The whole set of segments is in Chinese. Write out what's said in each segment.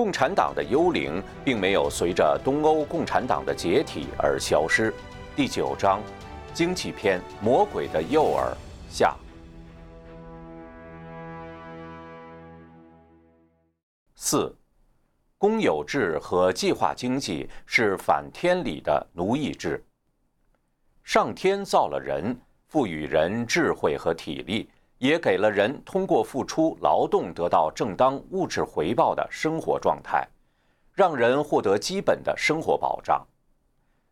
共产党的幽灵并没有随着东欧共产党的解体而消失。第九章，经济篇《魔鬼的诱饵》下。四，公有制和计划经济是反天理的奴役制。上天造了人，赋予人智慧和体力，也给了人通过付出劳动得到正当物质回报的生活状态，让人获得基本的生活保障。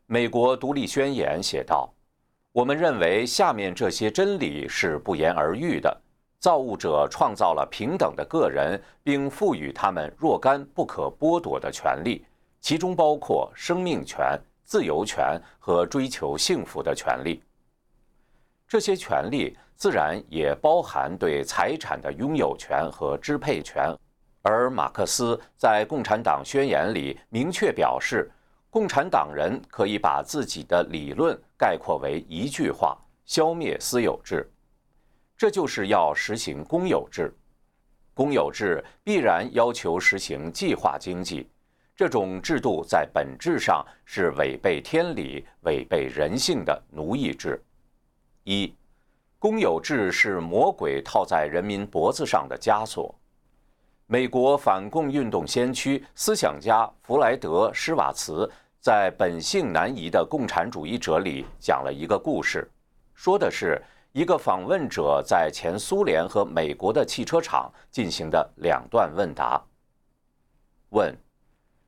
美国独立宣言写道：“我们认为下面这些真理是不言而喻的。造物者创造了平等的个人，并赋予他们若干不可剥夺的权利，其中包括生命权、自由权和追求幸福的权利。这些权利自然也包含对财产的拥有权和支配权。而马克思在《共产党宣言》里明确表示。”共产党人可以把自己的理论概括为一句话：消灭私有制。这就是要实行公有制。公有制必然要求实行计划经济，这种制度在本质上是违背天理、违背人性的奴役制。一，公有制是魔鬼套在人民脖子上的枷锁。美国反共运动先驱、思想家弗莱德·施瓦茨在《本性难移的共产主义者》里讲了一个故事，说的是一个访问者在前苏联和美国的汽车厂进行的两段问答。问：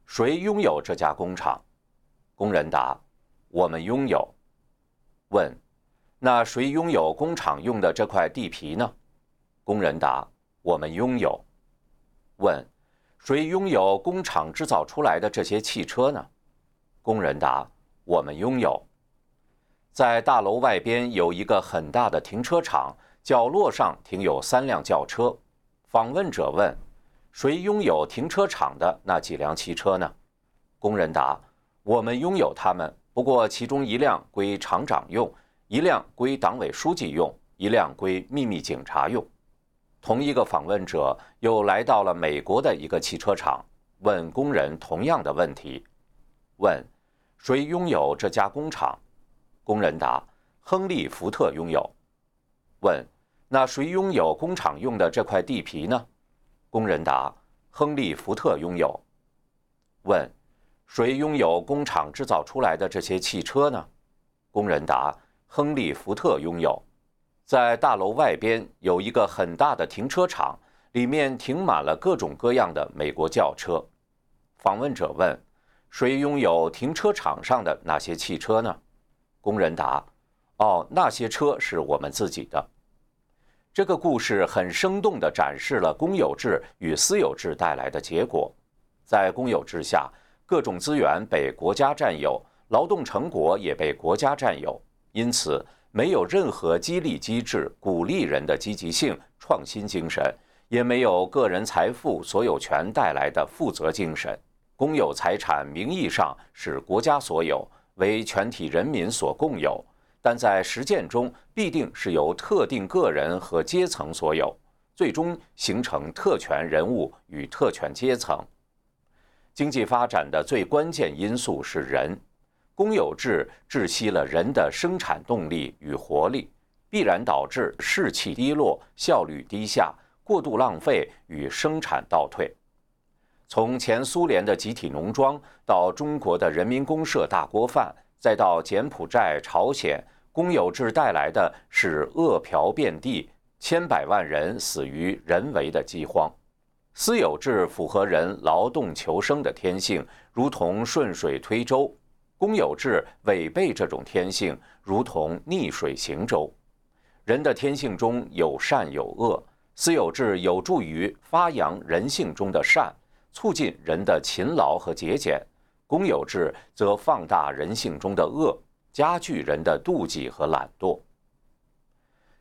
谁拥有这家工厂？工人答：我们拥有。问：那谁拥有工厂用的这块地皮呢？工人答：我们拥有。问：谁拥有工厂制造出来的这些汽车呢？工人答：我们拥有。在大楼外边有一个很大的停车场，角落上停有三辆轿车。访问者问：谁拥有停车场的那几辆汽车呢？工人答：我们拥有它们，不过其中一辆归厂长用，一辆归党委书记用，一辆归秘密警察用。同一个访问者又来到了美国的一个汽车厂，问工人同样的问题：问谁拥有这家工厂？工人答：亨利·福特拥有。问那谁拥有工厂用的这块地皮呢？工人答：亨利·福特拥有。问谁拥有工厂制造出来的这些汽车呢？工人答：亨利·福特拥有。在大楼外边有一个很大的停车场，里面停满了各种各样的美国轿车。访问者问：“谁拥有停车场上的那些汽车呢？”工人答：“哦，那些车是我们自己的。”这个故事很生动地展示了公有制与私有制带来的结果。在公有制下，各种资源被国家占有，劳动成果也被国家占有，因此。没有任何激励机制鼓励人的积极性、创新精神，也没有个人财富所有权带来的负责精神。公有财产名义上是国家所有，为全体人民所共有，但在实践中必定是由特定个人和阶层所有，最终形成特权人物与特权阶层。经济发展的最关键因素是人。公有制窒息了人的生产动力与活力，必然导致士气低落、效率低下、过度浪费与生产倒退。从前苏联的集体农庄，到中国的人民公社大锅饭，再到柬埔寨、朝鲜，公有制带来的是饿殍遍地，千百万人死于人为的饥荒。私有制符合人劳动求生的天性，如同顺水推舟。公有制违背这种天性，如同逆水行舟。人的天性中有善有恶，私有制有助于发扬人性中的善，促进人的勤劳和节俭；公有制则放大人性中的恶，加剧人的妒忌和懒惰。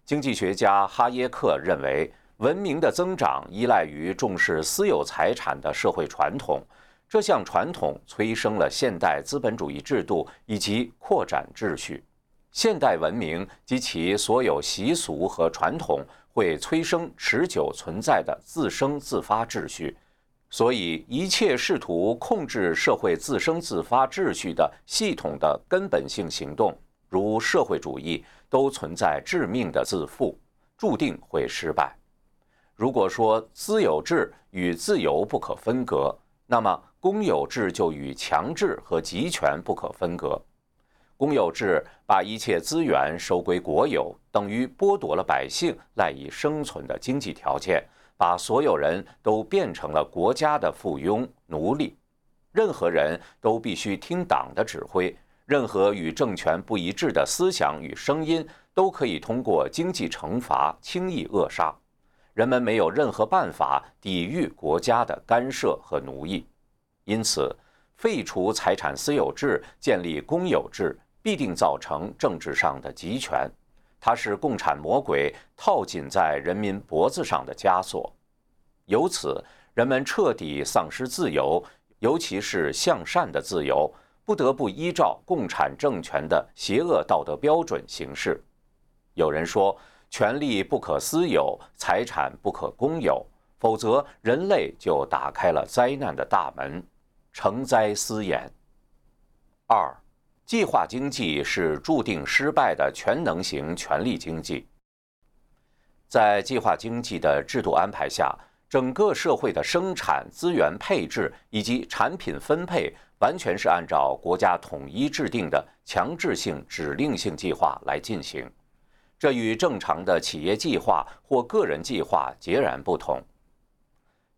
经济学家哈耶克认为，文明的增长依赖于重视私有财产的社会传统。这项传统催生了现代资本主义制度以及扩展秩序。现代文明及其所有习俗和传统会催生持久存在的自生自发秩序，所以，一切试图控制社会自生自发秩序的系统的根本性行动，如社会主义，都存在致命的自负，注定会失败。如果说私有制与自由不可分割，那么公有制就与强制和集权不可分割。公有制把一切资源收归国有，等于剥夺了百姓赖以生存的经济条件。把所有人都变成了国家的附庸奴隶，任何人都必须听党的指挥，任何与政权不一致的思想与声音都可以通过经济惩罚轻易扼杀，人们没有任何办法抵御国家的干涉和奴役。因此，废除财产私有制，建立公有制，必定造成政治上的集权。它是共产魔鬼套紧在人民脖子上的枷锁，由此人们彻底丧失自由，尤其是向善的自由，不得不依照共产政权的邪恶道德标准行事。有人说，权力不可私有，财产不可公有，否则人类就打开了灾难的大门，成灾思言。二。计划经济是注定失败的全能型权力经济。在计划经济的制度安排下，整个社会的生产资源配置以及产品分配完全是按照国家统一制定的强制性指令性计划来进行，这与正常的企业计划或个人计划截然不同。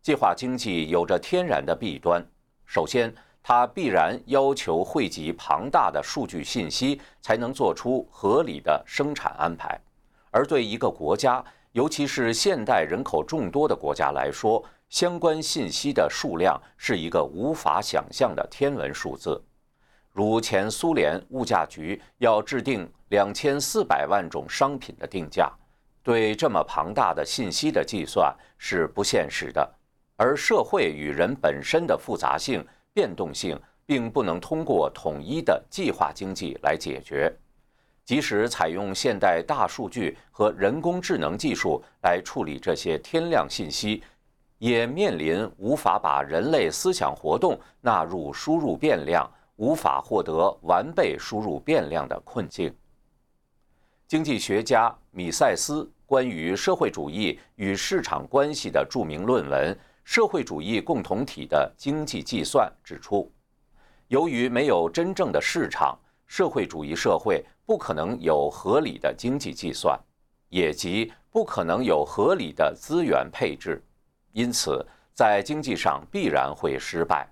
计划经济有着天然的弊端，首先。它必然要求汇集庞大的数据信息，才能做出合理的生产安排。而对一个国家，尤其是现代人口众多的国家来说，相关信息的数量是一个无法想象的天文数字。如前苏联物价局要制定两千四百万种商品的定价，对这么庞大的信息的计算是不现实的。而社会与人本身的复杂性。变动性并不能通过统一的计划经济来解决，即使采用现代大数据和人工智能技术来处理这些天量信息，也面临无法把人类思想活动纳入输入变量、无法获得完备输入变量的困境。经济学家米塞斯关于社会主义与市场关系的著名论文。社会主义共同体的经济计算指出，由于没有真正的市场，社会主义社会不可能有合理的经济计算，也即不可能有合理的资源配置，因此在经济上必然会失败。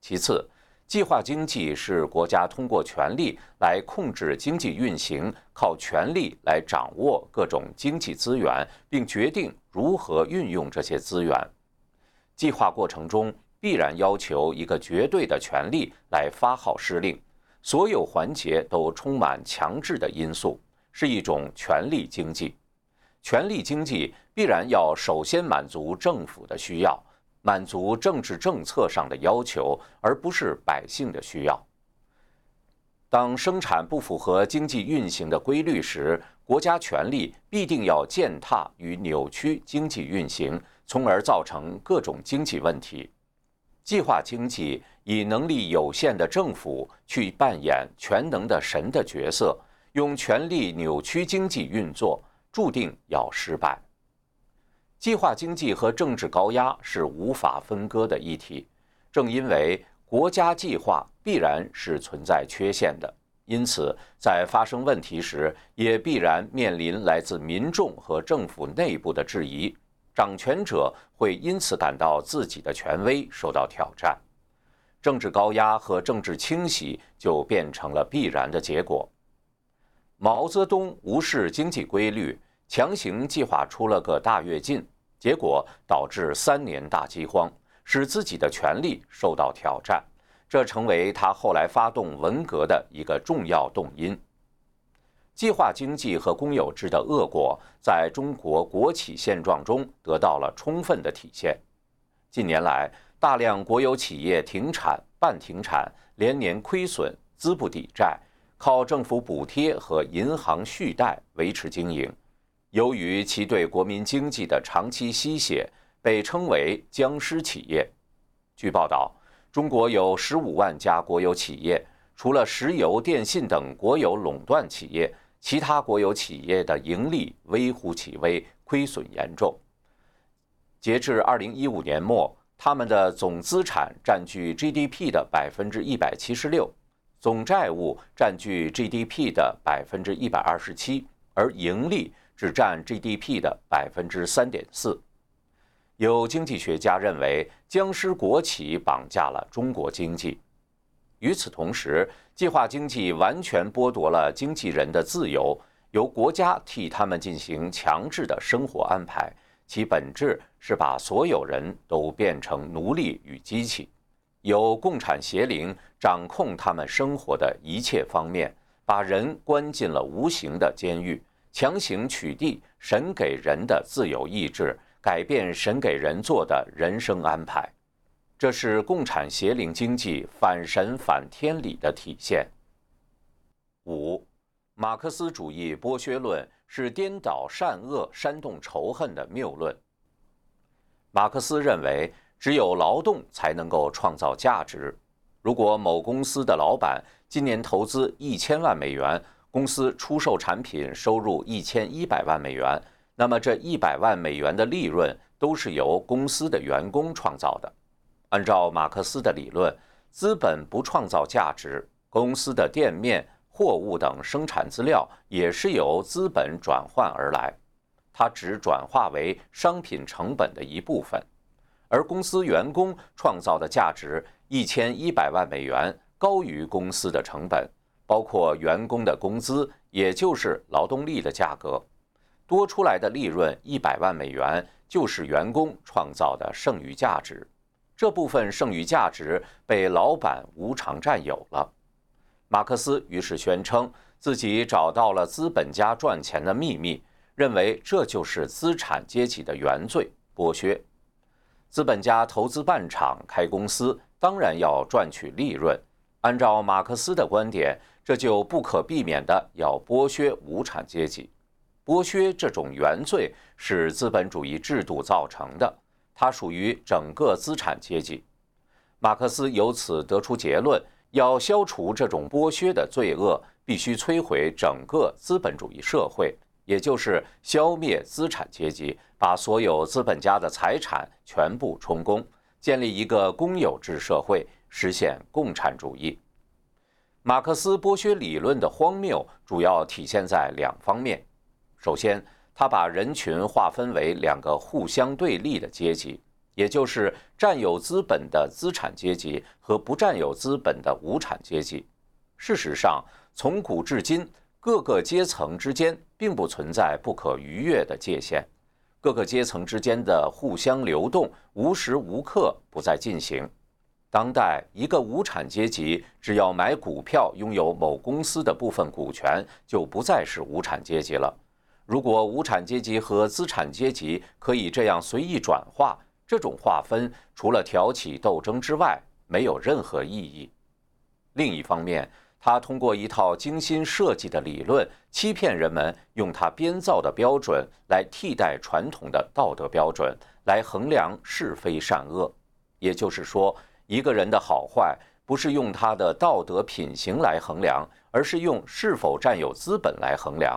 其次，计划经济是国家通过权力来控制经济运行，靠权力来掌握各种经济资源，并决定如何运用这些资源。计划过程中必然要求一个绝对的权力来发号施令，所有环节都充满强制的因素，是一种权力经济。权力经济必然要首先满足政府的需要，满足政治政策上的要求，而不是百姓的需要。当生产不符合经济运行的规律时，国家权力必定要践踏与扭曲经济运行。从而造成各种经济问题。计划经济以能力有限的政府去扮演全能的神的角色，用权力扭曲经济运作，注定要失败。计划经济和政治高压是无法分割的议题。正因为国家计划必然是存在缺陷的，因此在发生问题时，也必然面临来自民众和政府内部的质疑。掌权者会因此感到自己的权威受到挑战，政治高压和政治清洗就变成了必然的结果。毛泽东无视经济规律，强行计划出了个大跃进，结果导致三年大饥荒，使自己的权力受到挑战，这成为他后来发动文革的一个重要动因。计划经济和公有制的恶果，在中国国企现状中得到了充分的体现。近年来，大量国有企业停产、半停产，连年亏损，资不抵债，靠政府补贴和银行续贷维持经营。由于其对国民经济的长期吸血，被称为“僵尸企业”。据报道，中国有十五万家国有企业，除了石油、电信等国有垄断企业，其他国有企业的盈利微乎其微，亏损严重。截至二零一五年末，他们的总资产占据 GDP 的百分之一百七十六，总债务占据 GDP 的百分之一百二十七，而盈利只占 GDP 的百分之三点四。有经济学家认为，僵尸国企绑架了中国经济。与此同时，计划经济完全剥夺了经纪人的自由，由国家替他们进行强制的生活安排。其本质是把所有人都变成奴隶与机器，由共产邪灵掌控他们生活的一切方面，把人关进了无形的监狱，强行取缔神给人的自由意志，改变神给人做的人生安排。这是共产邪灵经济反神反天理的体现。五，马克思主义剥削论。是颠倒善恶、煽动仇恨的谬论。马克思认为，只有劳动才能够创造价值。如果某公司的老板今年投资一千万美元，公司出售产品收入一千一百万美元，那么这一百万美元的利润都是由公司的员工创造的。按照马克思的理论，资本不创造价值，公司的店面。货物等生产资料也是由资本转换而来，它只转化为商品成本的一部分，而公司员工创造的价值一千一百万美元高于公司的成本，包括员工的工资，也就是劳动力的价格，多出来的利润一百万美元就是员工创造的剩余价值，这部分剩余价值被老板无偿占有了。马克思于是宣称自己找到了资本家赚钱的秘密，认为这就是资产阶级的原罪——剥削。资本家投资办厂、开公司，当然要赚取利润。按照马克思的观点，这就不可避免地要剥削无产阶级。剥削这种原罪是资本主义制度造成的，它属于整个资产阶级。马克思由此得出结论。要消除这种剥削的罪恶，必须摧毁整个资本主义社会，也就是消灭资产阶级，把所有资本家的财产全部充公，建立一个公有制社会，实现共产主义。马克思剥削理论的荒谬主要体现在两方面：首先，他把人群划分为两个互相对立的阶级。也就是占有资本的资产阶级和不占有资本的无产阶级。事实上，从古至今，各个阶层之间并不存在不可逾越的界限，各个阶层之间的互相流动无时无刻不在进行。当代一个无产阶级只要买股票拥有某公司的部分股权，就不再是无产阶级了。如果无产阶级和资产阶级可以这样随意转化，这种划分除了挑起斗争之外，没有任何意义。另一方面，他通过一套精心设计的理论，欺骗人们，用他编造的标准来替代传统的道德标准，来衡量是非善恶。也就是说，一个人的好坏不是用他的道德品行来衡量，而是用是否占有资本来衡量。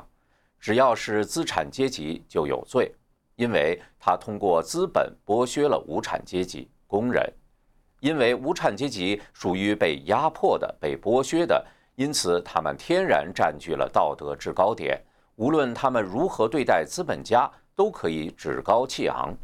只要是资产阶级，就有罪。因为他通过资本剥削了无产阶级工人，因为无产阶级属于被压迫的、被剥削的，因此他们天然占据了道德制高点。无论他们如何对待资本家，都可以趾高气昂。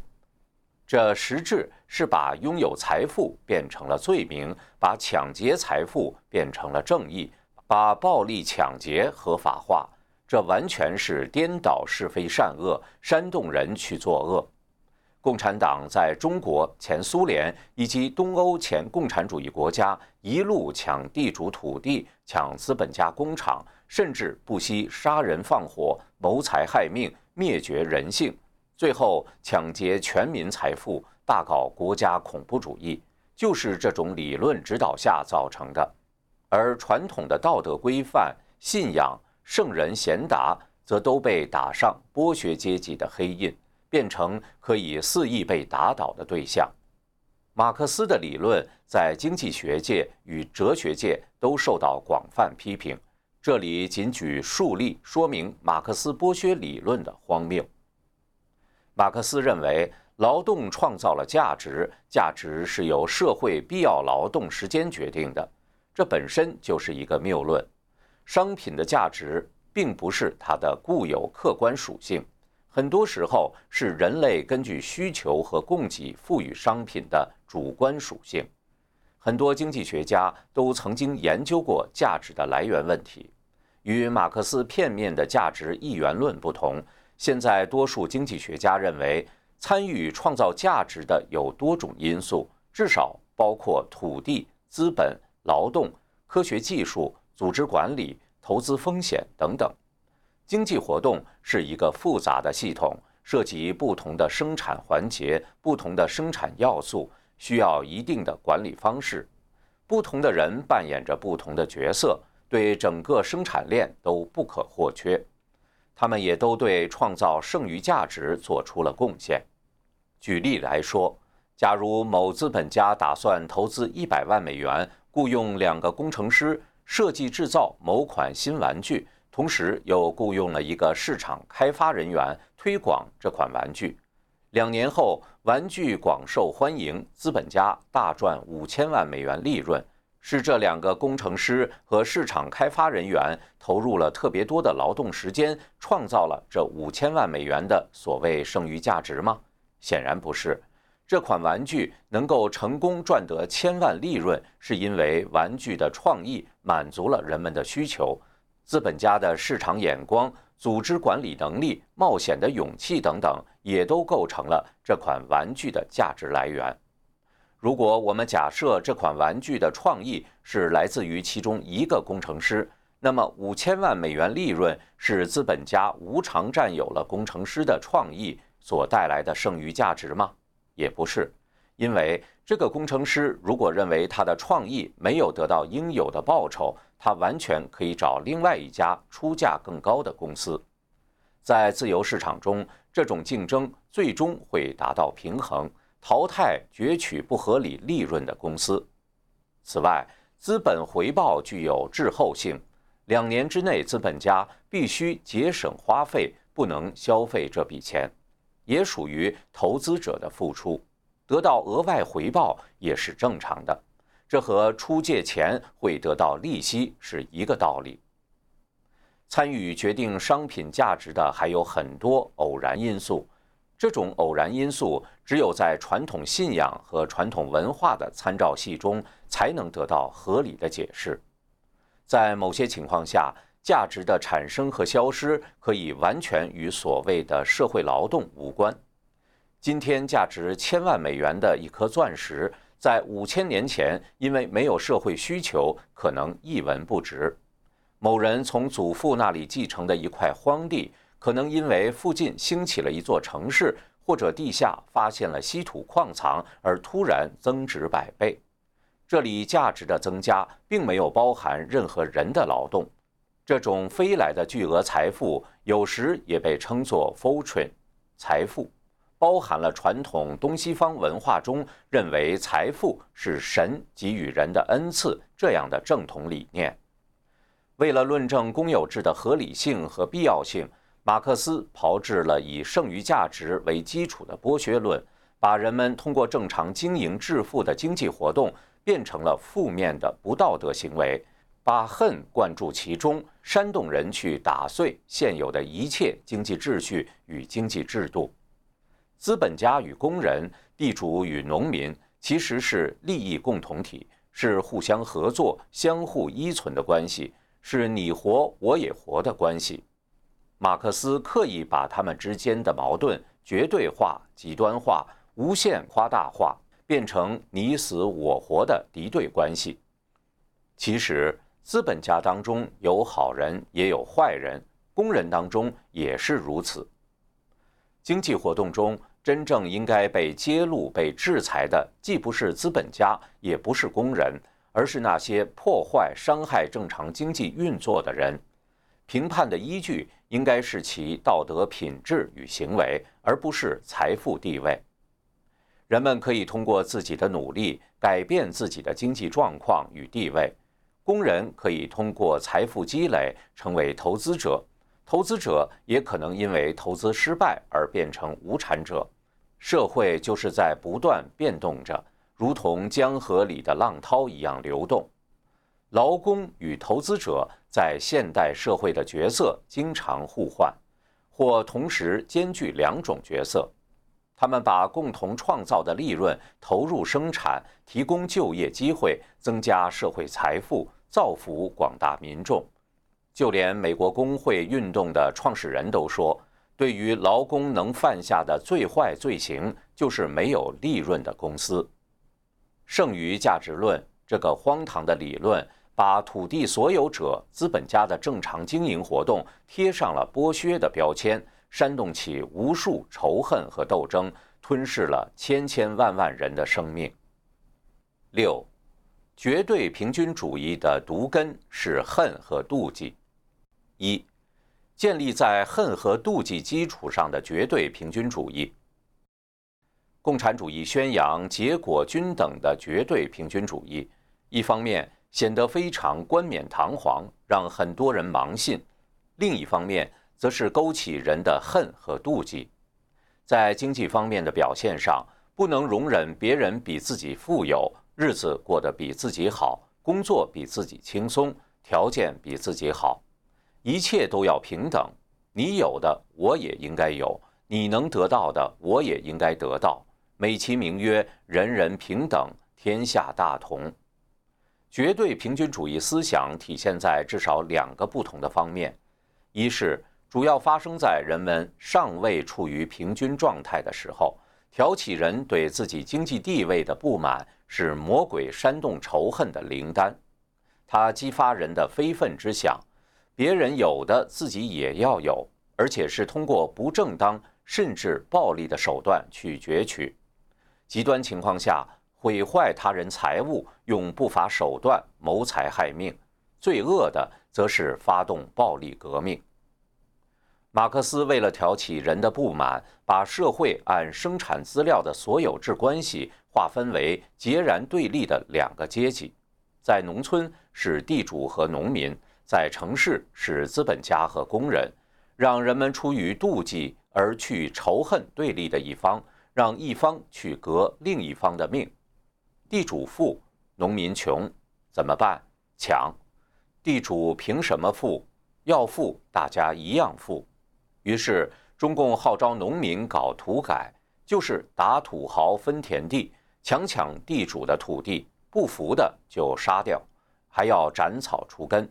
这实质是把拥有财富变成了罪名，把抢劫财富变成了正义，把暴力抢劫合法化。这完全是颠倒是非善恶，煽动人去作恶。共产党在中国、前苏联以及东欧前共产主义国家一路抢地主土地、抢资本家工厂，甚至不惜杀人放火、谋财害命、灭绝人性，最后抢劫全民财富，大搞国家恐怖主义，就是这种理论指导下造成的。而传统的道德规范、信仰。圣人贤达则都被打上剥削阶级的黑印，变成可以肆意被打倒的对象。马克思的理论在经济学界与哲学界都受到广泛批评。这里仅举数例说明马克思剥削理论的荒谬。马克思认为，劳动创造了价值，价值是由社会必要劳动时间决定的，这本身就是一个谬论。商品的价值并不是它的固有客观属性。很多时候是人类根据需求和供给赋予商品的主观属性。很多经济学家都曾经研究过价值的来源问题。与马克思片面的价值一元论不同，现在多数经济学家认为，参与创造价值的有多种因素，至少包括土地、资本、劳动、科学技术、组织管理、投资风险等等。经济活动是一个复杂的系统，涉及不同的生产环节、不同的生产要素，需要一定的管理方式。不同的人扮演着不同的角色，对整个生产链都不可或缺。他们也都对创造剩余价值做出了贡献。举例来说，假如某资本家打算投资一百万美元，雇佣两个工程师设计制造某款新玩具。同时又雇佣了一个市场开发人员推广这款玩具。两年后，玩具广受欢迎，资本家大赚五千万美元利润。是这两个工程师和市场开发人员投入了特别多的劳动时间，创造了这五千万美元的所谓剩余价值吗？显然不是。这款玩具能够成功赚得千万利润，是因为玩具的创意满足了人们的需求。资本家的市场眼光、组织管理能力、冒险的勇气等等，也都构成了这款玩具的价值来源。如果我们假设这款玩具的创意是来自于其中一个工程师，那么五千万美元利润是资本家无偿占有了工程师的创意所带来的剩余价值吗？也不是，因为这个工程师如果认为他的创意没有得到应有的报酬，他完全可以找另外一家出价更高的公司，在自由市场中，这种竞争最终会达到平衡，淘汰攫取不合理利润的公司。此外，资本回报具有滞后性，两年之内，资本家必须节省花费，不能消费这笔钱，也属于投资者的付出，得到额外回报也是正常的。这和出借钱会得到利息是一个道理。参与决定商品价值的还有很多偶然因素，这种偶然因素只有在传统信仰和传统文化的参照系中才能得到合理的解释。在某些情况下，价值的产生和消失可以完全与所谓的社会劳动无关。今天价值千万美元的一颗钻石。在五千年前，因为没有社会需求，可能一文不值。某人从祖父那里继承的一块荒地，可能因为附近兴起了一座城市，或者地下发现了稀土矿藏，而突然增值百倍。这里价值的增加，并没有包含任何人的劳动。这种飞来的巨额财富，有时也被称作 fortune，财富。包含了传统东西方文化中认为财富是神给予人的恩赐这样的正统理念。为了论证公有制的合理性和必要性，马克思炮制了以剩余价值为基础的剥削论，把人们通过正常经营致富的经济活动变成了负面的不道德行为，把恨灌注其中，煽动人去打碎现有的一切经济秩序与经济制度。资本家与工人、地主与农民其实是利益共同体，是互相合作、相互依存的关系，是你活我也活的关系。马克思刻意把他们之间的矛盾绝对化、极端化、无限夸大化，变成你死我活的敌对关系。其实，资本家当中有好人，也有坏人；工人当中也是如此。经济活动中。真正应该被揭露、被制裁的，既不是资本家，也不是工人，而是那些破坏、伤害正常经济运作的人。评判的依据应该是其道德品质与行为，而不是财富地位。人们可以通过自己的努力改变自己的经济状况与地位，工人可以通过财富积累成为投资者，投资者也可能因为投资失败而变成无产者。社会就是在不断变动着，如同江河里的浪涛一样流动。劳工与投资者在现代社会的角色经常互换，或同时兼具两种角色。他们把共同创造的利润投入生产，提供就业机会，增加社会财富，造福广大民众。就连美国工会运动的创始人都说，对于劳工能犯下的最坏罪行，就是没有利润的公司。剩余价值论这个荒唐的理论。把土地所有者、资本家的正常经营活动贴上了剥削的标签，煽动起无数仇恨和斗争，吞噬了千千万万人的生命。六，绝对平均主义的毒根是恨和妒忌。一，建立在恨和妒忌基础上的绝对平均主义。共产主义宣扬结果均等的绝对平均主义，一方面。显得非常冠冕堂皇，让很多人盲信；另一方面，则是勾起人的恨和妒忌。在经济方面的表现上，不能容忍别人比自己富有，日子过得比自己好，工作比自己轻松，条件比自己好，一切都要平等。你有的，我也应该有；你能得到的，我也应该得到。美其名曰“人人平等，天下大同”。绝对平均主义思想体现在至少两个不同的方面：一是主要发生在人们尚未处于平均状态的时候，挑起人对自己经济地位的不满是魔鬼煽动仇恨的灵丹，它激发人的非分之想，别人有的自己也要有，而且是通过不正当甚至暴力的手段去攫取，极端情况下。毁坏他人财物，用不法手段谋财害命；最恶的，则是发动暴力革命。马克思为了挑起人的不满，把社会按生产资料的所有制关系划分为截然对立的两个阶级：在农村是地主和农民，在城市是资本家和工人，让人们出于妒忌而去仇恨对立的一方，让一方去革另一方的命。地主富，农民穷，怎么办？抢！地主凭什么富？要富，大家一样富。于是，中共号召农民搞土改，就是打土豪分田地，强抢地主的土地，不服的就杀掉，还要斩草除根。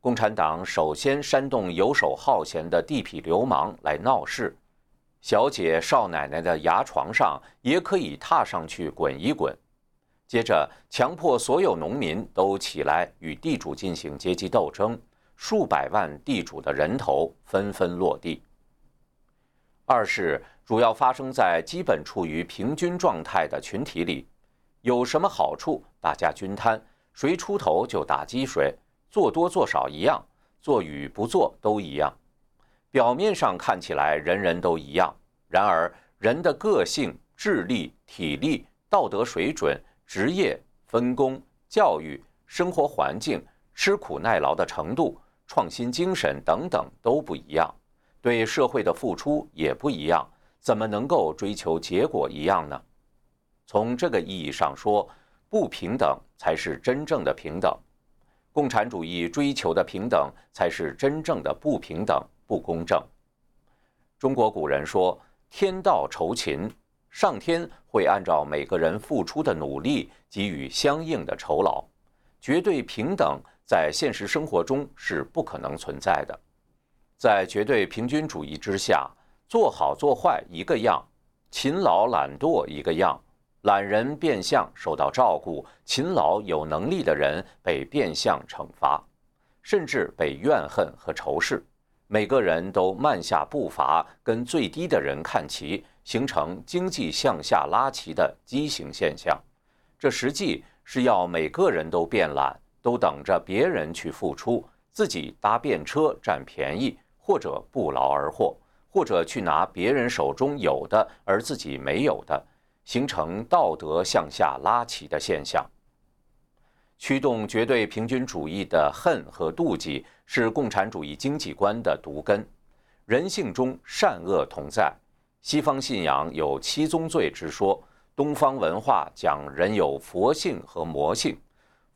共产党首先煽动游手好闲的地痞流氓来闹事，小姐少奶奶的牙床上也可以踏上去滚一滚。接着，强迫所有农民都起来与地主进行阶级斗争，数百万地主的人头纷纷落地。二是主要发生在基本处于平均状态的群体里，有什么好处，大家均摊，谁出头就打击谁，做多做少一样，做与不做都一样。表面上看起来人人都一样，然而人的个性、智力、体力、道德水准。职业分工、教育、生活环境、吃苦耐劳的程度、创新精神等等都不一样，对社会的付出也不一样，怎么能够追求结果一样呢？从这个意义上说，不平等才是真正的平等，共产主义追求的平等才是真正的不平等、不公正。中国古人说：“天道酬勤。”上天会按照每个人付出的努力给予相应的酬劳，绝对平等在现实生活中是不可能存在的。在绝对平均主义之下，做好做坏一个样，勤劳懒惰一个样，懒人变相受到照顾，勤劳有能力的人被变相惩罚，甚至被怨恨和仇视。每个人都慢下步伐，跟最低的人看齐，形成经济向下拉齐的畸形现象。这实际是要每个人都变懒，都等着别人去付出，自己搭便车占便宜，或者不劳而获，或者去拿别人手中有的而自己没有的，形成道德向下拉齐的现象。驱动绝对平均主义的恨和妒忌是共产主义经济观的毒根。人性中善恶同在。西方信仰有七宗罪之说，东方文化讲人有佛性和魔性。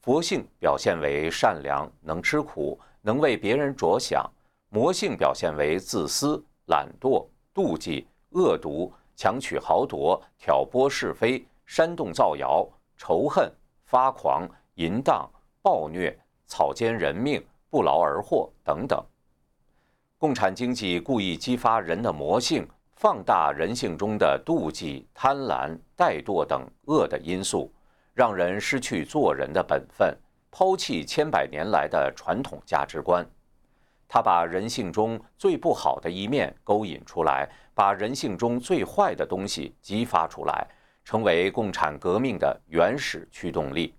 佛性表现为善良，能吃苦，能为别人着想；魔性表现为自私、懒惰、妒忌、恶毒、强取豪夺、挑拨是非、煽动造谣、仇恨、发狂。淫荡、暴虐、草菅人命、不劳而获等等。共产经济故意激发人的魔性，放大人性中的妒忌、贪婪、怠惰等恶的因素，让人失去做人的本分，抛弃千百年来的传统价值观。他把人性中最不好的一面勾引出来，把人性中最坏的东西激发出来，成为共产革命的原始驱动力。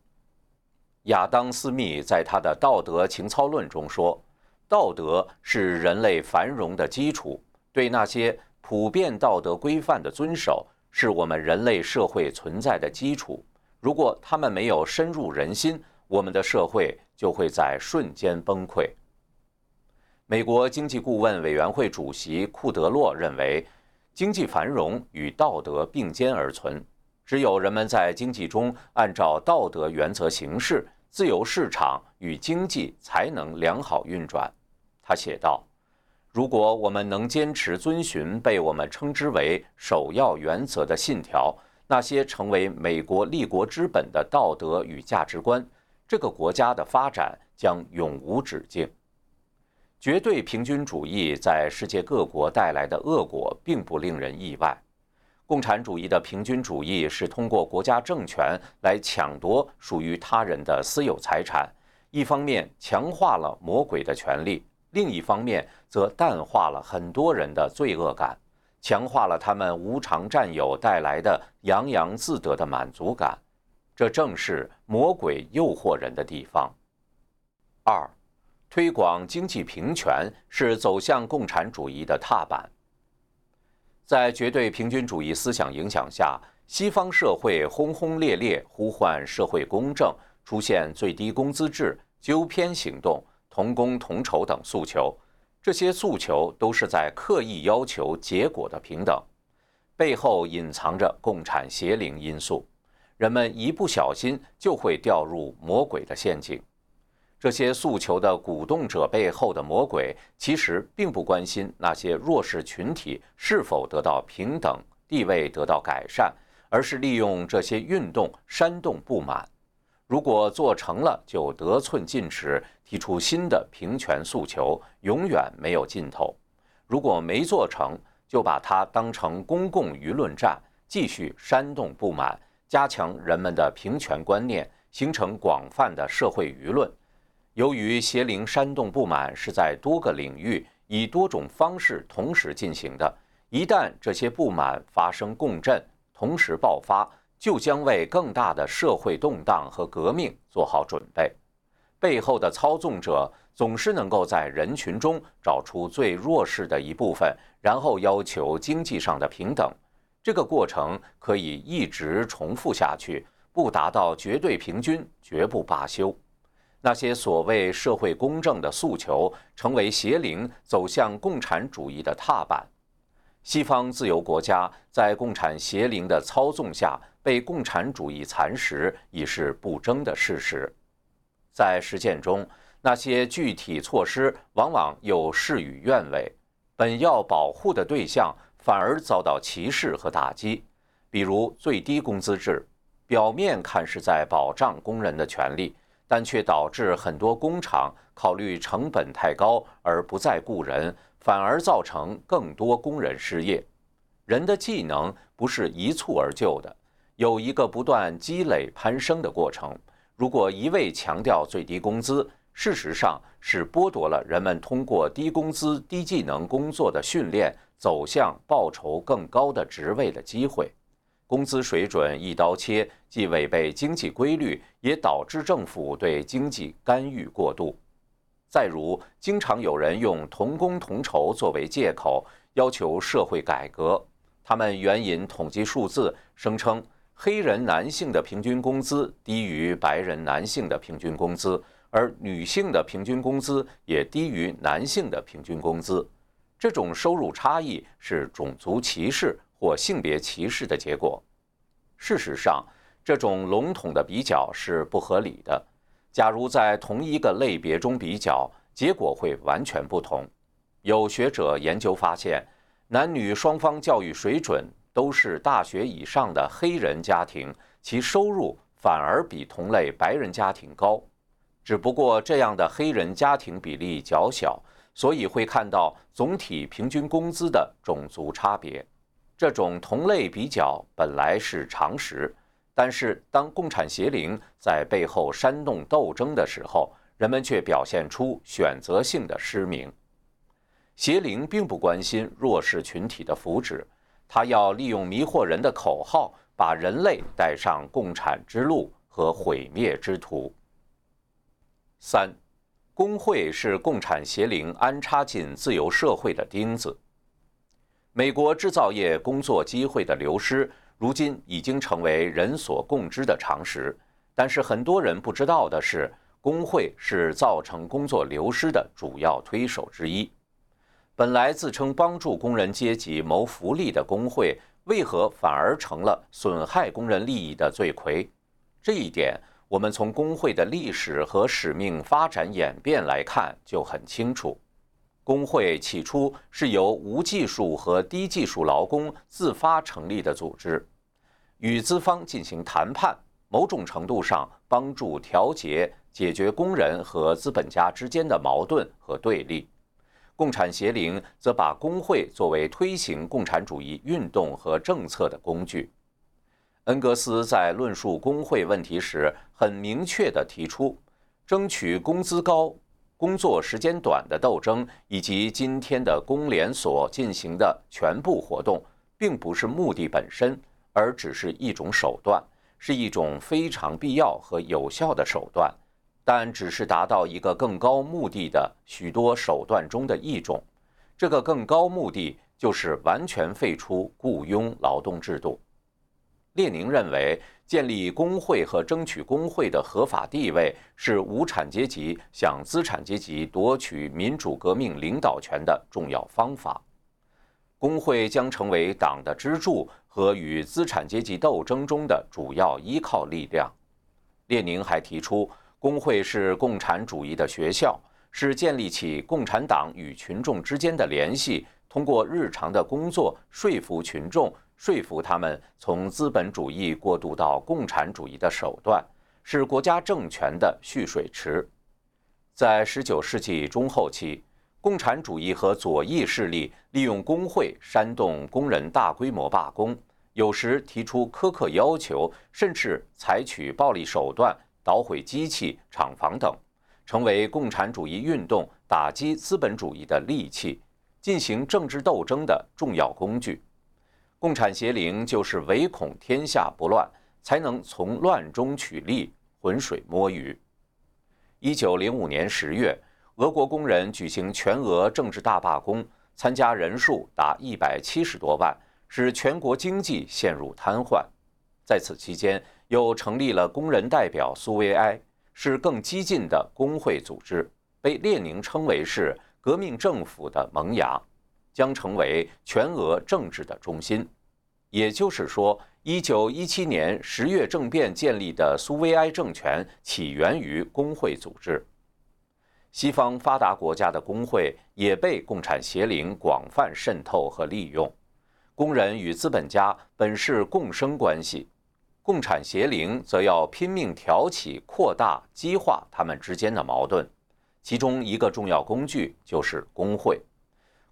亚当·斯密在他的《道德情操论》中说：“道德是人类繁荣的基础，对那些普遍道德规范的遵守，是我们人类社会存在的基础。如果他们没有深入人心，我们的社会就会在瞬间崩溃。”美国经济顾问委员会主席库德洛认为，经济繁荣与道德并肩而存。只有人们在经济中按照道德原则行事，自由市场与经济才能良好运转。他写道：“如果我们能坚持遵循被我们称之为首要原则的信条，那些成为美国立国之本的道德与价值观，这个国家的发展将永无止境。”绝对平均主义在世界各国带来的恶果，并不令人意外。共产主义的平均主义是通过国家政权来抢夺属于他人的私有财产，一方面强化了魔鬼的权利，另一方面则淡化了很多人的罪恶感，强化了他们无偿占有带来的洋洋自得的满足感。这正是魔鬼诱惑人的地方。二，推广经济平权是走向共产主义的踏板。在绝对平均主义思想影响下，西方社会轰轰烈烈呼唤社会公正，出现最低工资制、纠偏行动、同工同酬等诉求。这些诉求都是在刻意要求结果的平等，背后隐藏着共产邪灵因素。人们一不小心就会掉入魔鬼的陷阱。这些诉求的鼓动者背后的魔鬼，其实并不关心那些弱势群体是否得到平等地位得到改善，而是利用这些运动煽动不满。如果做成了，就得寸进尺，提出新的平权诉求，永远没有尽头；如果没做成，就把它当成公共舆论战，继续煽动不满，加强人们的平权观念，形成广泛的社会舆论。由于邪灵煽动不满是在多个领域以多种方式同时进行的，一旦这些不满发生共振，同时爆发，就将为更大的社会动荡和革命做好准备。背后的操纵者总是能够在人群中找出最弱势的一部分，然后要求经济上的平等。这个过程可以一直重复下去，不达到绝对平均，绝不罢休。那些所谓社会公正的诉求，成为邪灵走向共产主义的踏板。西方自由国家在共产邪灵的操纵下被共产主义蚕食，已是不争的事实。在实践中，那些具体措施往往又事与愿违，本要保护的对象反而遭到歧视和打击。比如最低工资制，表面看是在保障工人的权利。但却导致很多工厂考虑成本太高而不再雇人，反而造成更多工人失业。人的技能不是一蹴而就的，有一个不断积累攀升的过程。如果一味强调最低工资，事实上是剥夺了人们通过低工资、低技能工作的训练，走向报酬更高的职位的机会。工资水准一刀切，既违背经济规律，也导致政府对经济干预过度。再如，经常有人用同工同酬作为借口要求社会改革，他们援引统计数字，声称黑人男性的平均工资低于白人男性的平均工资，而女性的平均工资也低于男性的平均工资。这种收入差异是种族歧视或性别歧视的结果。事实上，这种笼统的比较是不合理的。假如在同一个类别中比较，结果会完全不同。有学者研究发现，男女双方教育水准都是大学以上的黑人家庭，其收入反而比同类白人家庭高。只不过这样的黑人家庭比例较小，所以会看到总体平均工资的种族差别。这种同类比较本来是常识。但是，当共产邪灵在背后煽动斗争的时候，人们却表现出选择性的失明。邪灵并不关心弱势群体的福祉，他要利用迷惑人的口号，把人类带上共产之路和毁灭之途。三，工会是共产邪灵安插进自由社会的钉子。美国制造业工作机会的流失。如今已经成为人所共知的常识，但是很多人不知道的是，工会是造成工作流失的主要推手之一。本来自称帮助工人阶级谋福利的工会，为何反而成了损害工人利益的罪魁？这一点，我们从工会的历史和使命发展演变来看就很清楚。工会起初是由无技术和低技术劳工自发成立的组织。与资方进行谈判，某种程度上帮助调节、解决工人和资本家之间的矛盾和对立。共产协灵则把工会作为推行共产主义运动和政策的工具。恩格斯在论述工会问题时，很明确地提出，争取工资高、工作时间短的斗争，以及今天的工联所进行的全部活动，并不是目的本身。而只是一种手段，是一种非常必要和有效的手段，但只是达到一个更高目的的许多手段中的一种。这个更高目的就是完全废除雇佣劳动制度。列宁认为，建立工会和争取工会的合法地位是无产阶级向资产阶级夺取民主革命领导权的重要方法。工会将成为党的支柱。和与资产阶级斗争中的主要依靠力量。列宁还提出，工会是共产主义的学校，是建立起共产党与群众之间的联系，通过日常的工作说服群众，说服他们从资本主义过渡到共产主义的手段，是国家政权的蓄水池。在19世纪中后期。共产主义和左翼势力利用工会煽动工人大规模罢工，有时提出苛刻要求，甚至采取暴力手段捣毁机器、厂房等，成为共产主义运动打击资本主义的利器，进行政治斗争的重要工具。共产邪灵就是唯恐天下不乱，才能从乱中取利，浑水摸鱼。一九零五年十月。俄国工人举行全俄政治大罢工，参加人数达一百七十多万，使全国经济陷入瘫痪。在此期间，又成立了工人代表苏维埃，是更激进的工会组织，被列宁称为是革命政府的萌芽，将成为全俄政治的中心。也就是说，一九一七年十月政变建立的苏维埃政权起源于工会组织。西方发达国家的工会也被共产邪灵广泛渗透和利用，工人与资本家本是共生关系，共产邪灵则要拼命挑起、扩大、激化他们之间的矛盾，其中一个重要工具就是工会。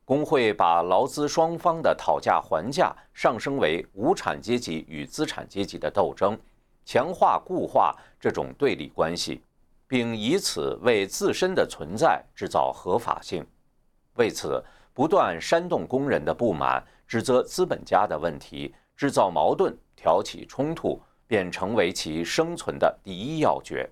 工会把劳资双方的讨价还价上升为无产阶级与资产阶级的斗争，强化固化这种对立关系。并以此为自身的存在制造合法性，为此不断煽动工人的不满，指责资本家的问题，制造矛盾，挑起冲突，便成为其生存的第一要诀。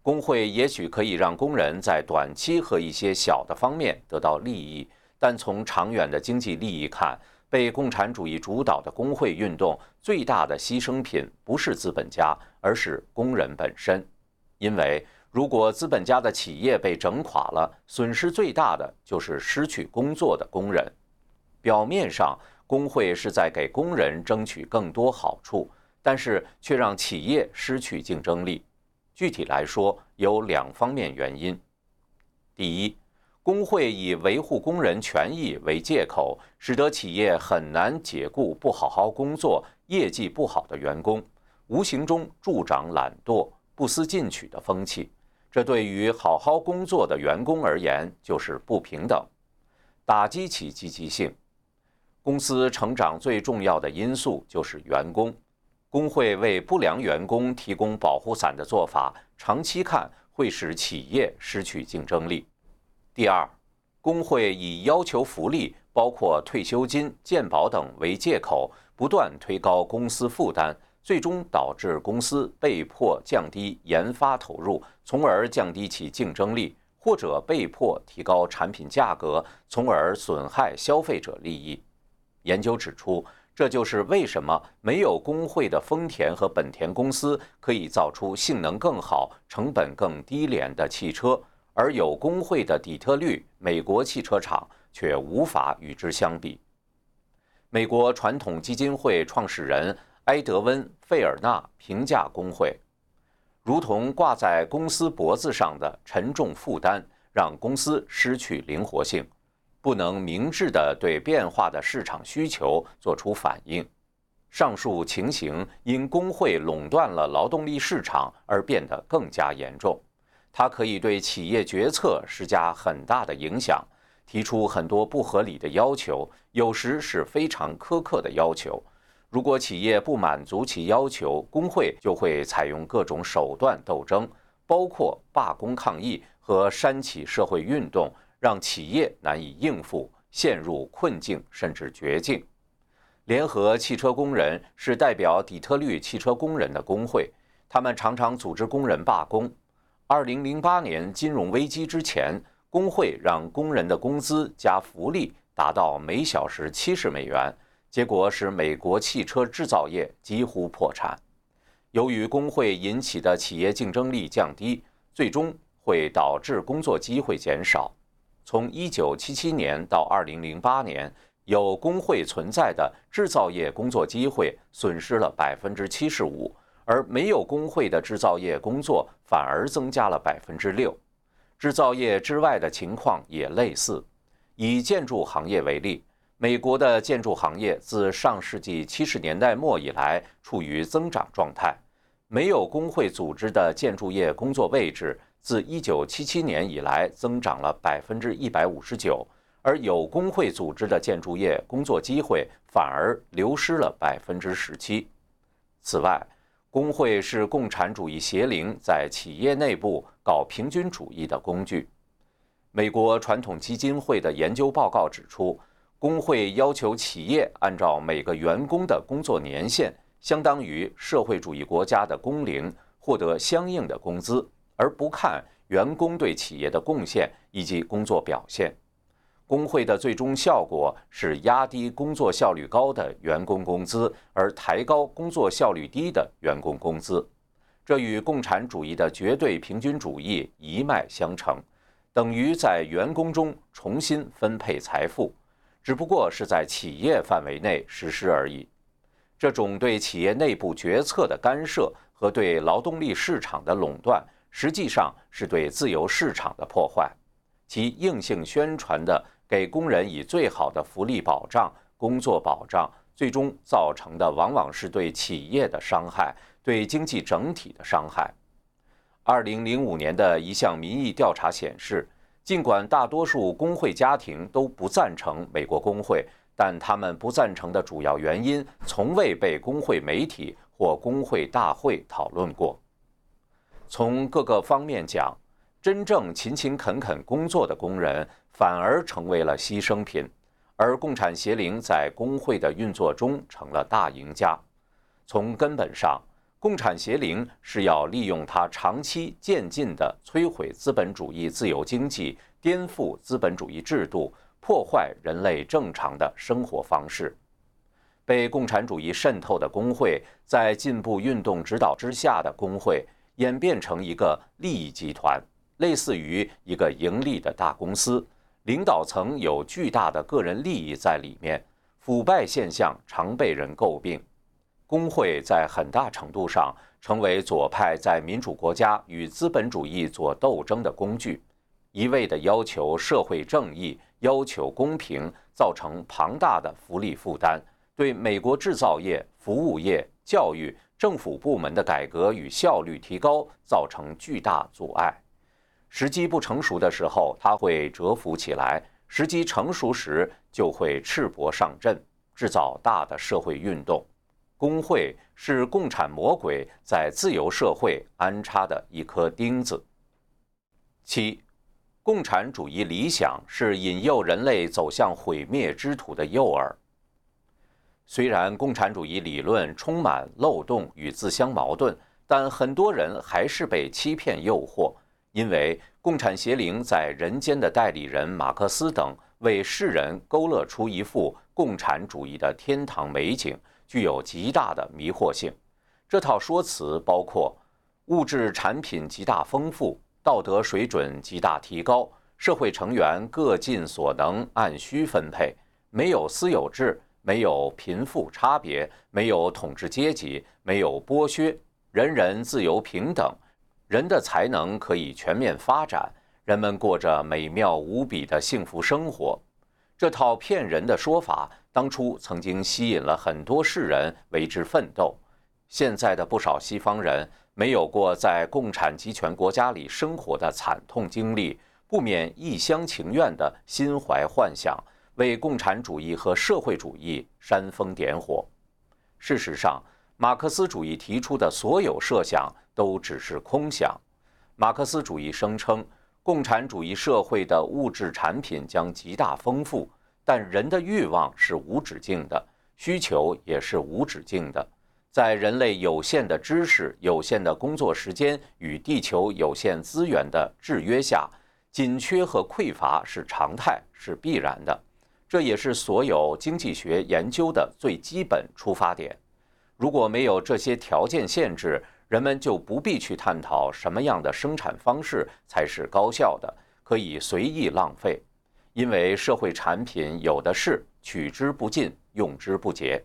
工会也许可以让工人在短期和一些小的方面得到利益，但从长远的经济利益看，被共产主义主导的工会运动最大的牺牲品不是资本家，而是工人本身。因为如果资本家的企业被整垮了，损失最大的就是失去工作的工人。表面上，工会是在给工人争取更多好处，但是却让企业失去竞争力。具体来说，有两方面原因。第一，工会以维护工人权益为借口，使得企业很难解雇不好好工作、业绩不好的员工，无形中助长懒惰、不思进取的风气。这对于好好工作的员工而言，就是不平等，打击其积极性。公司成长最重要的因素就是员工。工会为不良员工提供保护伞的做法，长期看会使企业失去竞争力。第二，工会以要求福利，包括退休金、健保等为借口，不断推高公司负担，最终导致公司被迫降低研发投入，从而降低其竞争力，或者被迫提高产品价格，从而损害消费者利益。研究指出。这就是为什么没有工会的丰田和本田公司可以造出性能更好、成本更低廉的汽车，而有工会的底特律美国汽车厂却无法与之相比。美国传统基金会创始人埃德温·费尔纳评价工会，如同挂在公司脖子上的沉重负担，让公司失去灵活性。不能明智地对变化的市场需求做出反应，上述情形因工会垄断了劳动力市场而变得更加严重。它可以对企业决策施加很大的影响，提出很多不合理的要求，有时是非常苛刻的要求。如果企业不满足其要求，工会就会采用各种手段斗争，包括罢工抗议和煽起社会运动。让企业难以应付，陷入困境甚至绝境。联合汽车工人是代表底特律汽车工人的工会，他们常常组织工人罢工。二零零八年金融危机之前，工会让工人的工资加福利达到每小时七十美元，结果使美国汽车制造业几乎破产。由于工会引起的企业竞争力降低，最终会导致工作机会减少。从1977年到2008年，有工会存在的制造业工作机会损失了75%，而没有工会的制造业工作反而增加了6%。制造业之外的情况也类似。以建筑行业为例，美国的建筑行业自上世纪70年代末以来处于增长状态，没有工会组织的建筑业工作位置。自1977年以来，增长了159%，而有工会组织的建筑业工作机会反而流失了17%。此外，工会是共产主义邪灵在企业内部搞平均主义的工具。美国传统基金会的研究报告指出，工会要求企业按照每个员工的工作年限，相当于社会主义国家的工龄，获得相应的工资。而不看员工对企业的贡献以及工作表现，工会的最终效果是压低工作效率高的员工工资，而抬高工作效率低的员工工资。这与共产主义的绝对平均主义一脉相承，等于在员工中重新分配财富，只不过是在企业范围内实施而已。这种对企业内部决策的干涉和对劳动力市场的垄断。实际上是对自由市场的破坏，其硬性宣传的给工人以最好的福利保障、工作保障，最终造成的往往是对企业的伤害，对经济整体的伤害。二零零五年的一项民意调查显示，尽管大多数工会家庭都不赞成美国工会，但他们不赞成的主要原因从未被工会媒体或工会大会讨论过。从各个方面讲，真正勤勤恳恳工作的工人反而成为了牺牲品，而共产邪灵在工会的运作中成了大赢家。从根本上，共产邪灵是要利用它长期渐进的摧毁资本主义自由经济，颠覆资本主义制度，破坏人类正常的生活方式。被共产主义渗透的工会，在进步运动指导之下的工会，演变成一个利益集团，类似于一个盈利的大公司，领导层有巨大的个人利益在里面，腐败现象常被人诟病。工会在很大程度上成为左派在民主国家与资本主义做斗争的工具，一味地要求社会正义、要求公平，造成庞大的福利负担，对美国制造业、服务业、教育、政府部门的改革与效率提高造成巨大阻碍。时机不成熟的时候，它会蛰伏起来；时机成熟时，就会赤膊上阵，制造大的社会运动。工会是共产魔鬼在自由社会安插的一颗钉子。七，共产主义理想是引诱人类走向毁灭之途的诱饵。虽然共产主义理论充满漏洞与自相矛盾，但很多人还是被欺骗诱惑，因为共产邪灵在人间的代理人马克思等为世人勾勒出一幅共产主义的天堂美景。具有极大的迷惑性。这套说辞包括物质产品极大丰富、道德水准极大提高、社会成员各尽所能按需分配、没有私有制、没有贫富差别、没有统治阶级、没有剥削、人人自由平等、人的才能可以全面发展、人们过着美妙无比的幸福生活。这套骗人的说法。当初曾经吸引了很多世人为之奋斗，现在的不少西方人没有过在共产集权国家里生活的惨痛经历，不免一厢情愿地心怀幻想，为共产主义和社会主义煽风点火。事实上，马克思主义提出的所有设想都只是空想。马克思主义声称，共产主义社会的物质产品将极大丰富。但人的欲望是无止境的，需求也是无止境的。在人类有限的知识、有限的工作时间与地球有限资源的制约下，紧缺和匮乏是常态，是必然的。这也是所有经济学研究的最基本出发点。如果没有这些条件限制，人们就不必去探讨什么样的生产方式才是高效的，可以随意浪费。因为社会产品有的是，取之不尽，用之不竭。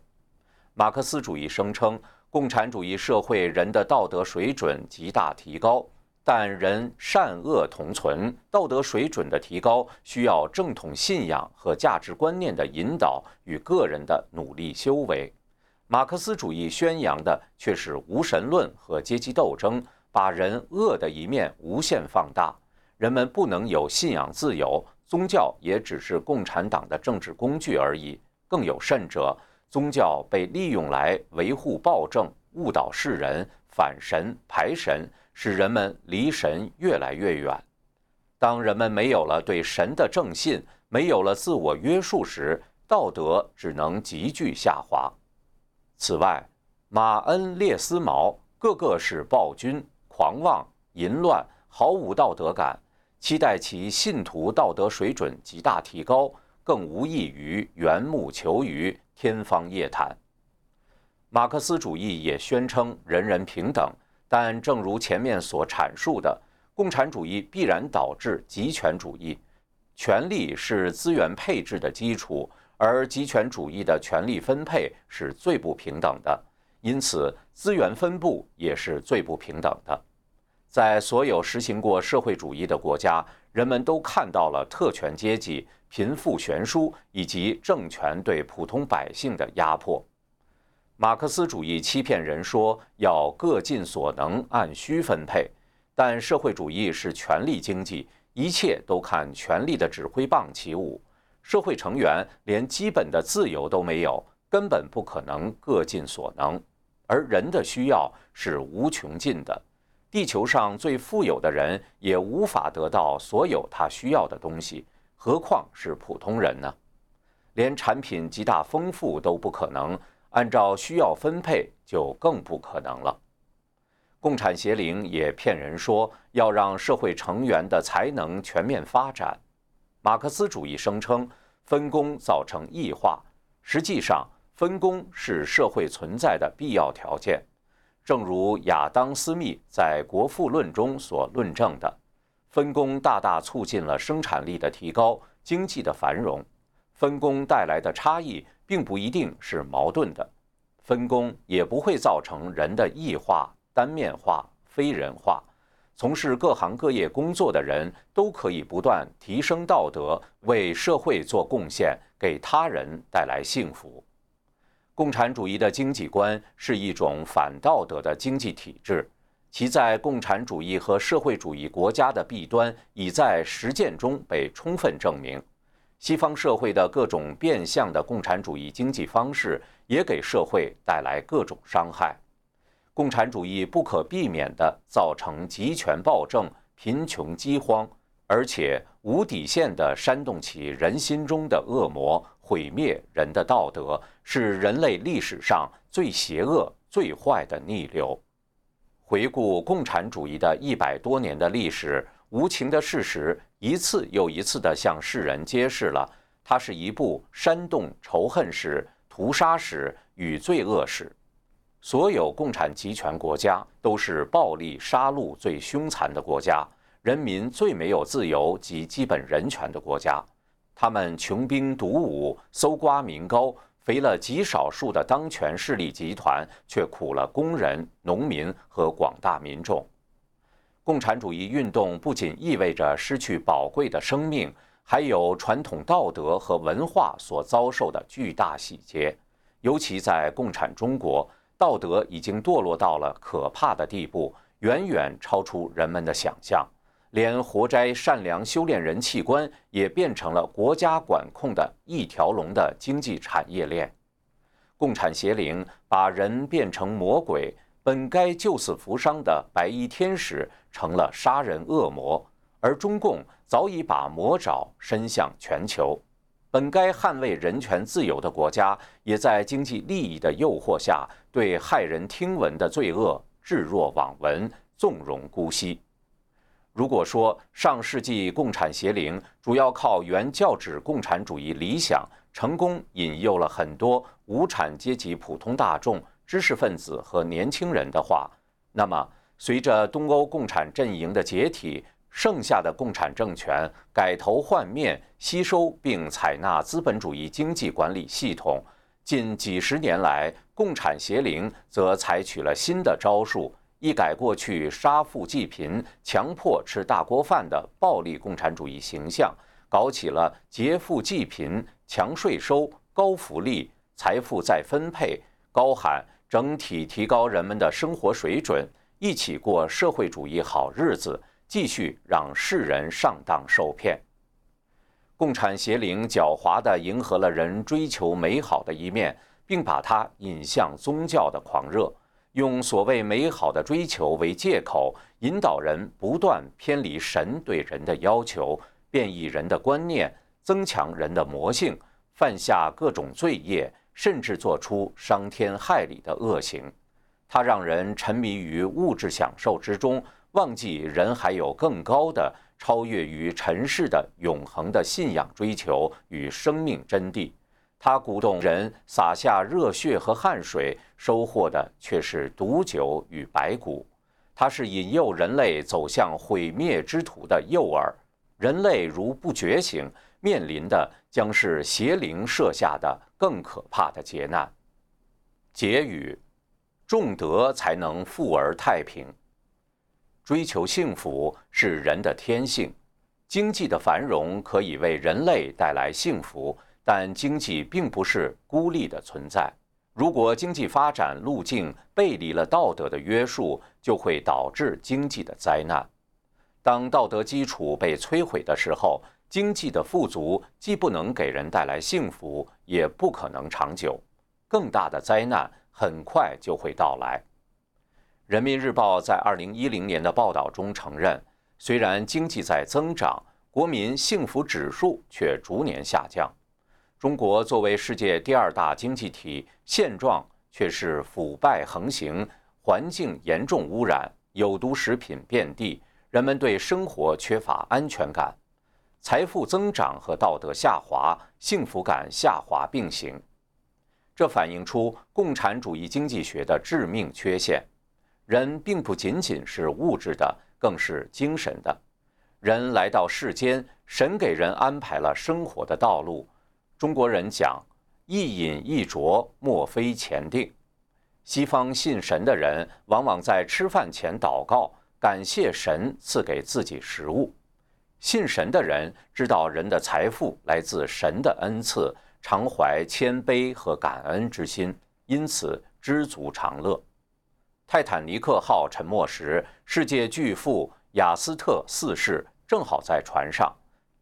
马克思主义声称，共产主义社会人的道德水准极大提高，但人善恶同存，道德水准的提高需要正统信仰和价值观念的引导与个人的努力修为。马克思主义宣扬的却是无神论和阶级斗争，把人恶的一面无限放大，人们不能有信仰自由。宗教也只是共产党的政治工具而已。更有甚者，宗教被利用来维护暴政、误导世人、反神排神，使人们离神越来越远。当人们没有了对神的正信，没有了自我约束时，道德只能急剧下滑。此外，马恩、列斯毛个个是暴君、狂妄、淫乱，毫无道德感。期待其信徒道德水准极大提高，更无异于缘木求鱼、天方夜谭。马克思主义也宣称人人平等，但正如前面所阐述的，共产主义必然导致极权主义。权力是资源配置的基础，而极权主义的权力分配是最不平等的，因此资源分布也是最不平等的。在所有实行过社会主义的国家，人们都看到了特权阶级、贫富悬殊以及政权对普通百姓的压迫。马克思主义欺骗人说要各尽所能、按需分配，但社会主义是权力经济，一切都看权力的指挥棒起舞。社会成员连基本的自由都没有，根本不可能各尽所能。而人的需要是无穷尽的。地球上最富有的人也无法得到所有他需要的东西，何况是普通人呢？连产品极大丰富都不可能，按照需要分配就更不可能了。共产邪灵也骗人说要让社会成员的才能全面发展。马克思主义声称分工造成异化，实际上分工是社会存在的必要条件。正如亚当·斯密在《国富论》中所论证的，分工大大促进了生产力的提高、经济的繁荣。分工带来的差异并不一定是矛盾的，分工也不会造成人的异化、单面化、非人化。从事各行各业工作的人都可以不断提升道德，为社会做贡献，给他人带来幸福。共产主义的经济观是一种反道德的经济体制，其在共产主义和社会主义国家的弊端已在实践中被充分证明。西方社会的各种变相的共产主义经济方式也给社会带来各种伤害。共产主义不可避免地造成集权暴政、贫穷饥荒，而且无底线地煽动起人心中的恶魔。毁灭人的道德是人类历史上最邪恶、最坏的逆流。回顾共产主义的一百多年的历史，无情的事实一次又一次地向世人揭示了，它是一部煽动仇恨史、屠杀史与罪恶史。所有共产集权国家都是暴力杀戮最凶残的国家，人民最没有自由及基本人权的国家。他们穷兵黩武，搜刮民膏，肥了极少数的当权势力集团，却苦了工人、农民和广大民众。共产主义运动不仅意味着失去宝贵的生命，还有传统道德和文化所遭受的巨大洗劫。尤其在共产中国，道德已经堕落到了可怕的地步，远远超出人们的想象。连活摘善良修炼人器官也变成了国家管控的一条龙的经济产业链，共产邪灵把人变成魔鬼，本该救死扶伤的白衣天使成了杀人恶魔，而中共早已把魔爪伸向全球，本该捍卫人权自由的国家，也在经济利益的诱惑下，对骇人听闻的罪恶置若罔闻，纵容姑息。如果说上世纪共产邪灵主要靠原教旨共产主义理想成功引诱了很多无产阶级普通大众、知识分子和年轻人的话，那么随着东欧共产阵营的解体，剩下的共产政权改头换面，吸收并采纳资本主义经济管理系统，近几十年来，共产邪灵则采取了新的招数。一改过去杀富济贫、强迫吃大锅饭的暴力共产主义形象，搞起了劫富济贫、强税收、高福利、财富再分配，高喊整体提高人们的生活水准，一起过社会主义好日子，继续让世人上当受骗。共产邪灵狡猾地迎合了人追求美好的一面，并把它引向宗教的狂热。用所谓美好的追求为借口，引导人不断偏离神对人的要求，变异人的观念，增强人的魔性，犯下各种罪业，甚至做出伤天害理的恶行。它让人沉迷于物质享受之中，忘记人还有更高的、超越于尘世的永恒的信仰追求与生命真谛。它鼓动人洒下热血和汗水，收获的却是毒酒与白骨。它是引诱人类走向毁灭之途的诱饵。人类如不觉醒，面临的将是邪灵设下的更可怕的劫难。结语：重德才能富而太平。追求幸福是人的天性，经济的繁荣可以为人类带来幸福。但经济并不是孤立的存在。如果经济发展路径背离了道德的约束，就会导致经济的灾难。当道德基础被摧毁的时候，经济的富足既不能给人带来幸福，也不可能长久。更大的灾难很快就会到来。人民日报在二零一零年的报道中承认，虽然经济在增长，国民幸福指数却逐年下降。中国作为世界第二大经济体，现状却是腐败横行、环境严重污染，有毒食品遍地，人们对生活缺乏安全感，财富增长和道德下滑、幸福感下滑并行。这反映出共产主义经济学的致命缺陷：人并不仅仅是物质的，更是精神的。人来到世间，神给人安排了生活的道路。中国人讲“一饮一啄，莫非前定”。西方信神的人往往在吃饭前祷告，感谢神赐给自己食物。信神的人知道人的财富来自神的恩赐，常怀谦卑和感恩之心，因此知足常乐。泰坦尼克号沉没时，世界巨富雅斯特四世正好在船上，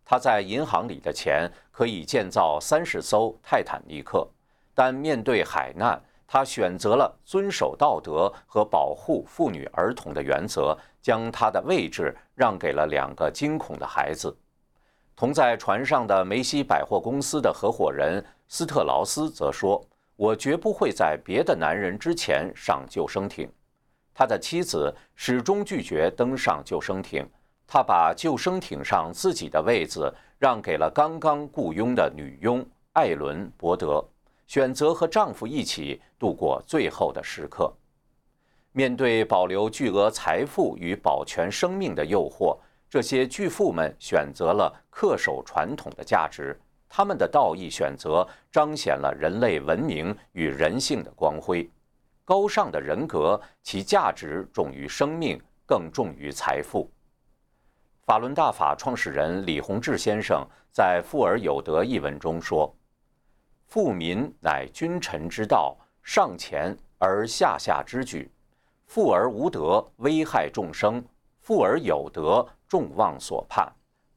他在银行里的钱可以建造三十艘泰坦尼克，但面对海难。他选择了遵守道德和保护妇女儿童的原则，将他的位置让给了两个惊恐的孩子。同在船上的梅西百货公司的合伙人斯特劳斯则说：“我绝不会在别的男人之前上救生艇。”他的妻子始终拒绝登上救生艇，他把救生艇上自己的位子让给了刚刚雇佣的女佣艾伦·伯德。选择和丈夫一起度过最后的时刻。面对保留巨额财富与保全生命的诱惑，这些巨富们选择了恪守传统的价值。他们的道义选择彰显了人类文明与人性的光辉。高尚的人格，其价值重于生命，更重于财富。法轮大法创始人李洪志先生在《富而有德》一文中说。富民乃君臣之道，上前而下下之举；富而无德，危害众生；富而有德，众望所盼。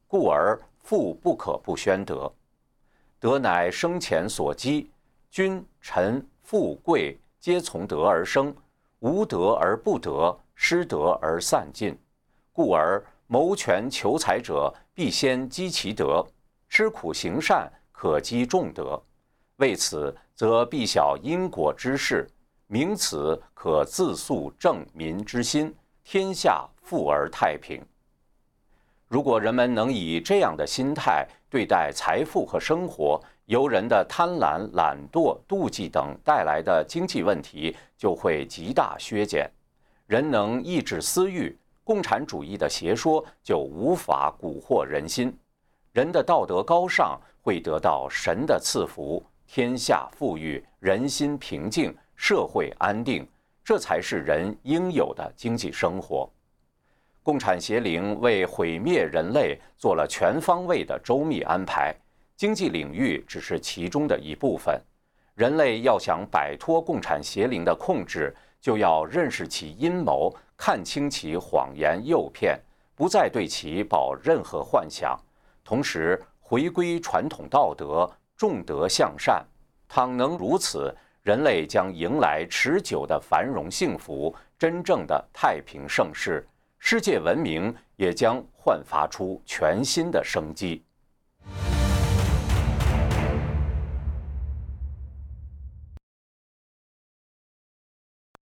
故而富不可不宣德。德乃生前所积，君臣富贵皆从德而生。无德而不得，失德而散尽。故而谋权求财者，必先积其德；吃苦行善，可积众德。为此，则必晓因果之事，明此可自诉正民之心，天下富而太平。如果人们能以这样的心态对待财富和生活，由人的贪婪、懒惰、妒忌等带来的经济问题就会极大削减。人能抑制私欲，共产主义的邪说就无法蛊惑人心。人的道德高尚会得到神的赐福。天下富裕，人心平静，社会安定，这才是人应有的经济生活。共产邪灵为毁灭人类做了全方位的周密安排，经济领域只是其中的一部分。人类要想摆脱共产邪灵的控制，就要认识其阴谋，看清其谎言诱骗，不再对其抱任何幻想，同时回归传统道德。重德向善，倘能如此，人类将迎来持久的繁荣幸福，真正的太平盛世，世界文明也将焕发出全新的生机。